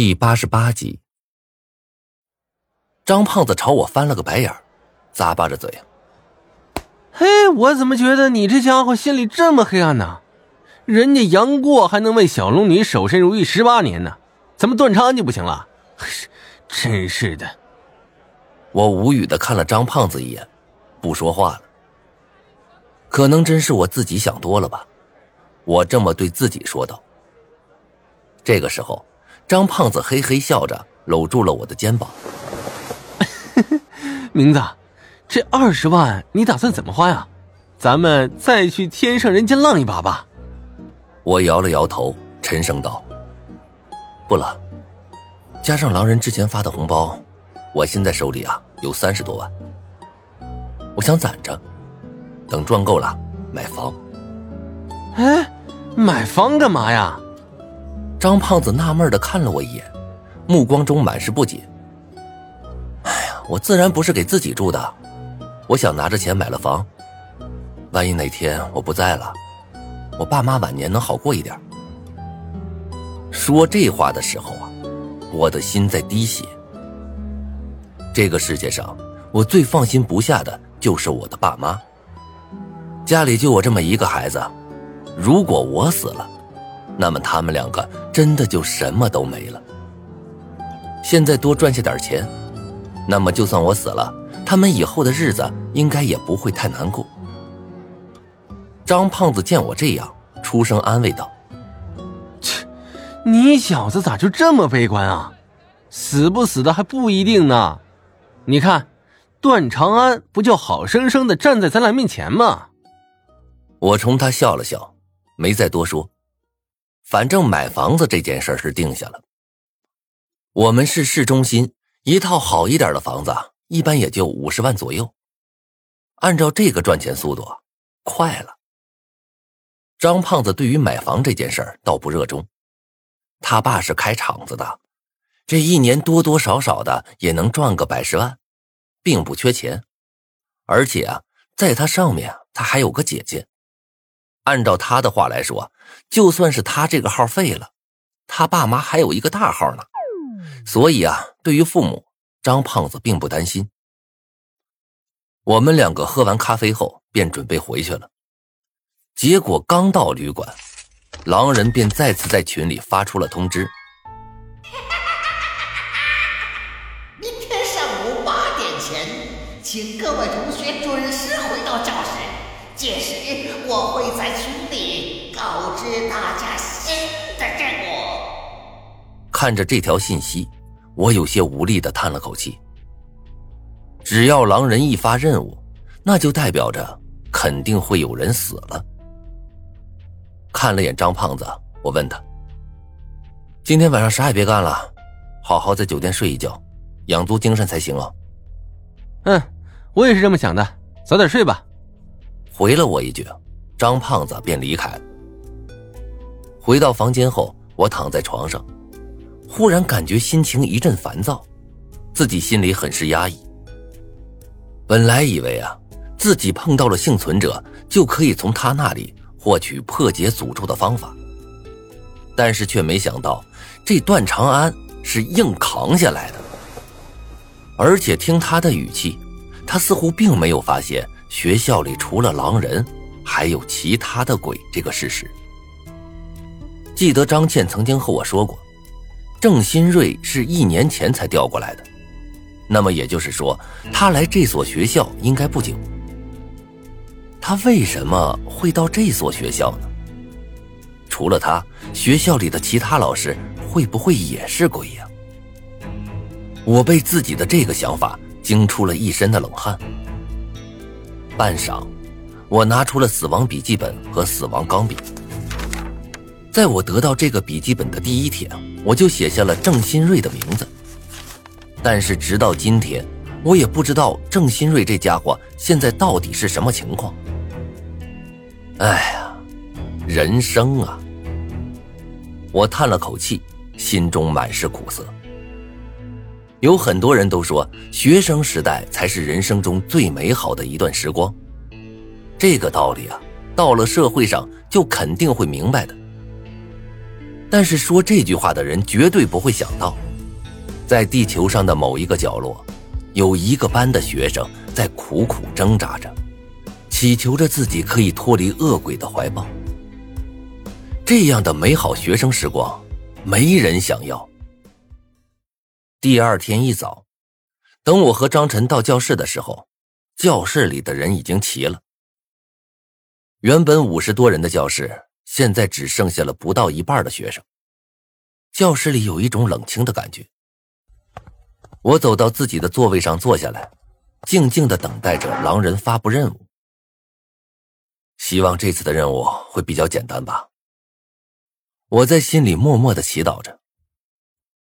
第八十八集，张胖子朝我翻了个白眼儿，咂巴着嘴。嘿，我怎么觉得你这家伙心里这么黑暗呢？人家杨过还能为小龙女守身如玉十八年呢，怎么段长安就不行了？真是的！我无语的看了张胖子一眼，不说话了。可能真是我自己想多了吧，我这么对自己说道。这个时候。张胖子嘿嘿笑着，搂住了我的肩膀。明子，这二十万你打算怎么花呀？咱们再去天上人间浪一把吧。我摇了摇头，沉声道：“不了，加上狼人之前发的红包，我现在手里啊有三十多万。我想攒着，等赚够了买房。哎，买房干嘛呀？”张胖子纳闷的看了我一眼，目光中满是不解。哎呀，我自然不是给自己住的，我想拿着钱买了房，万一哪天我不在了，我爸妈晚年能好过一点。说这话的时候啊，我的心在滴血。这个世界上，我最放心不下的就是我的爸妈。家里就我这么一个孩子，如果我死了。那么他们两个真的就什么都没了。现在多赚下点钱，那么就算我死了，他们以后的日子应该也不会太难过。张胖子见我这样，出声安慰道：“切，你小子咋就这么悲观啊？死不死的还不一定呢。你看，段长安不就好生生的站在咱俩面前吗？”我冲他笑了笑，没再多说。反正买房子这件事是定下了。我们是市中心，一套好一点的房子一般也就五十万左右。按照这个赚钱速度，快了。张胖子对于买房这件事倒不热衷，他爸是开厂子的，这一年多多少少的也能赚个百十万，并不缺钱。而且啊，在他上面他还有个姐姐。按照他的话来说，就算是他这个号废了，他爸妈还有一个大号呢。所以啊，对于父母，张胖子并不担心。我们两个喝完咖啡后，便准备回去了。结果刚到旅馆，狼人便再次在群里发出了通知：明天上午八点前，请各位同学准时回到教室。届时我会在群里告知大家新的任务。看着这条信息，我有些无力的叹了口气。只要狼人一发任务，那就代表着肯定会有人死了。看了眼张胖子，我问他：“今天晚上啥也别干了，好好在酒店睡一觉，养足精神才行啊。”嗯，我也是这么想的，早点睡吧。回了我一句，张胖子便离开。回到房间后，我躺在床上，忽然感觉心情一阵烦躁，自己心里很是压抑。本来以为啊，自己碰到了幸存者，就可以从他那里获取破解诅咒的方法，但是却没想到，这段长安是硬扛下来的，而且听他的语气，他似乎并没有发现。学校里除了狼人，还有其他的鬼这个事实。记得张倩曾经和我说过，郑新瑞是一年前才调过来的，那么也就是说，他来这所学校应该不久。他为什么会到这所学校呢？除了他，学校里的其他老师会不会也是鬼呀？我被自己的这个想法惊出了一身的冷汗。半晌，我拿出了死亡笔记本和死亡钢笔。在我得到这个笔记本的第一天，我就写下了郑新瑞的名字。但是直到今天，我也不知道郑新瑞这家伙现在到底是什么情况。哎呀，人生啊！我叹了口气，心中满是苦涩。有很多人都说，学生时代才是人生中最美好的一段时光。这个道理啊，到了社会上就肯定会明白的。但是说这句话的人绝对不会想到，在地球上的某一个角落，有一个班的学生在苦苦挣扎着，祈求着自己可以脱离恶鬼的怀抱。这样的美好学生时光，没人想要。第二天一早，等我和张晨到教室的时候，教室里的人已经齐了。原本五十多人的教室。现在只剩下了不到一半的学生。教室里有一种冷清的感觉。我走到自己的座位上坐下来，静静的等待着狼人发布任务。希望这次的任务会比较简单吧。我在心里默默的祈祷着。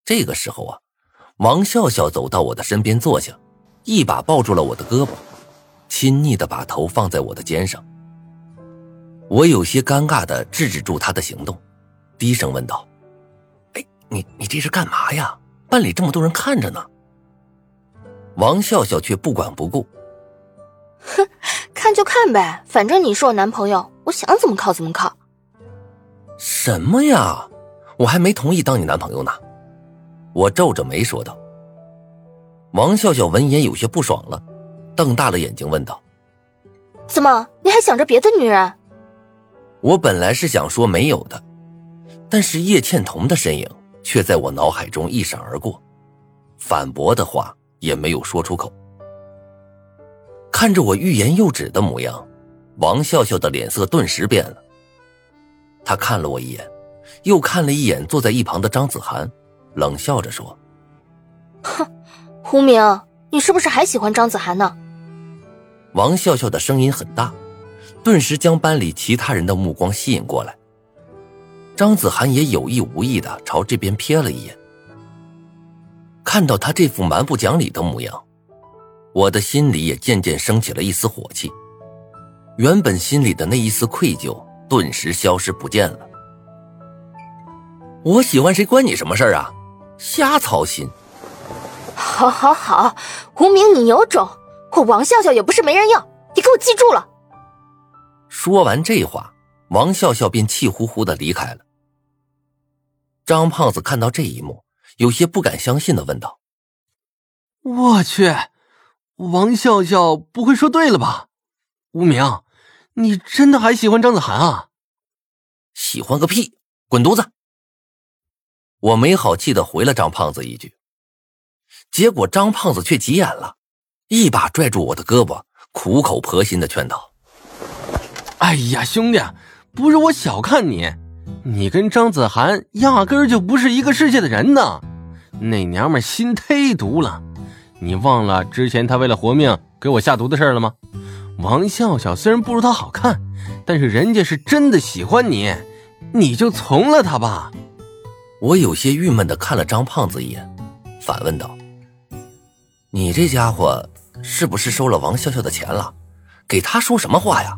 这个时候啊，王笑笑走到我的身边坐下，一把抱住了我的胳膊，亲昵的把头放在我的肩上。我有些尴尬的制止住他的行动，低声问道：“哎，你你这是干嘛呀？班里这么多人看着呢。”王笑笑却不管不顾：“哼，看就看呗，反正你是我男朋友，我想怎么靠怎么靠。”“什么呀？我还没同意当你男朋友呢。”我皱着眉说道。王笑笑闻言有些不爽了，瞪大了眼睛问道：“怎么，你还想着别的女人？”我本来是想说没有的，但是叶倩彤的身影却在我脑海中一闪而过，反驳的话也没有说出口。看着我欲言又止的模样，王笑笑的脸色顿时变了。他看了我一眼，又看了一眼坐在一旁的张子涵，冷笑着说：“哼，胡明，你是不是还喜欢张子涵呢？”王笑笑的声音很大。顿时将班里其他人的目光吸引过来。张子涵也有意无意的朝这边瞥了一眼，看到他这副蛮不讲理的模样，我的心里也渐渐升起了一丝火气。原本心里的那一丝愧疚顿时消失不见了。我喜欢谁关你什么事啊？瞎操心。好，好，好，无名你有种，我王笑笑也不是没人要，你给我记住了。说完这话，王笑笑便气呼呼的离开了。张胖子看到这一幕，有些不敢相信的问道：“我去，王笑笑不会说对了吧？无名，你真的还喜欢张子涵啊？”“喜欢个屁，滚犊子！”我没好气的回了张胖子一句，结果张胖子却急眼了，一把拽住我的胳膊，苦口婆心的劝道。哎呀，兄弟，不是我小看你，你跟张子涵压根儿就不是一个世界的人呢。那娘们心忒毒了，你忘了之前她为了活命给我下毒的事了吗？王笑笑虽然不如她好看，但是人家是真的喜欢你，你就从了她吧。我有些郁闷的看了张胖子一眼，反问道：“你这家伙是不是收了王笑笑的钱了？给他说什么话呀？”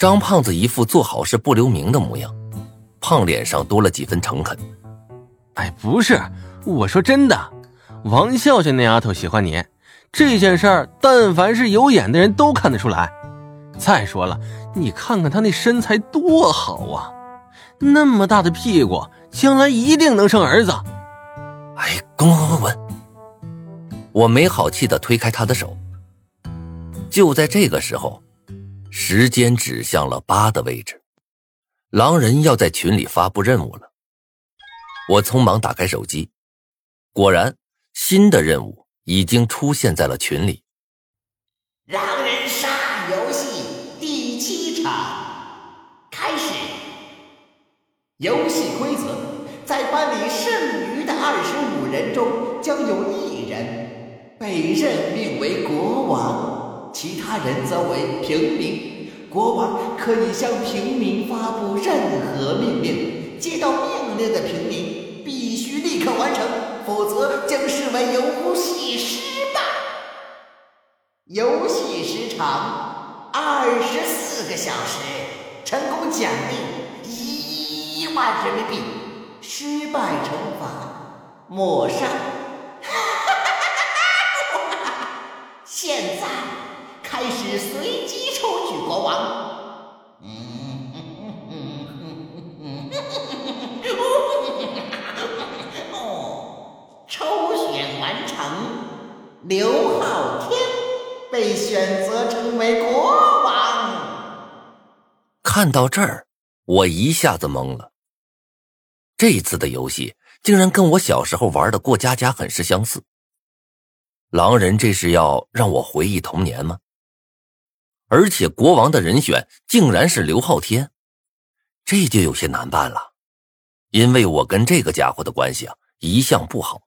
张胖子一副做好事不留名的模样，胖脸上多了几分诚恳。哎，不是，我说真的，王笑笑那丫头喜欢你这件事儿，但凡是有眼的人都看得出来。再说了，你看看她那身材多好啊，那么大的屁股，将来一定能生儿子。哎，滚滚滚滚滚！我没好气的推开他的手。就在这个时候。时间指向了八的位置，狼人要在群里发布任务了。我匆忙打开手机，果然新的任务已经出现在了群里。狼人杀游戏第七场开始。游戏规则：在班里剩余的二十五人中，将有一人被任命为国王。其他人则为平民，国王可以向平民发布任何命令，接到命令的平民必须立刻完成，否则将视为游戏失败。游戏时长二十四个小时，成功奖励一万人民币，失败惩罚抹杀。开始随机抽取国王。抽选完成，刘昊天被选择成为国王。看到这儿，我一下子懵了。这次的游戏竟然跟我小时候玩的过家家很是相似。狼人这是要让我回忆童年吗？而且国王的人选竟然是刘昊天，这就有些难办了，因为我跟这个家伙的关系啊一向不好。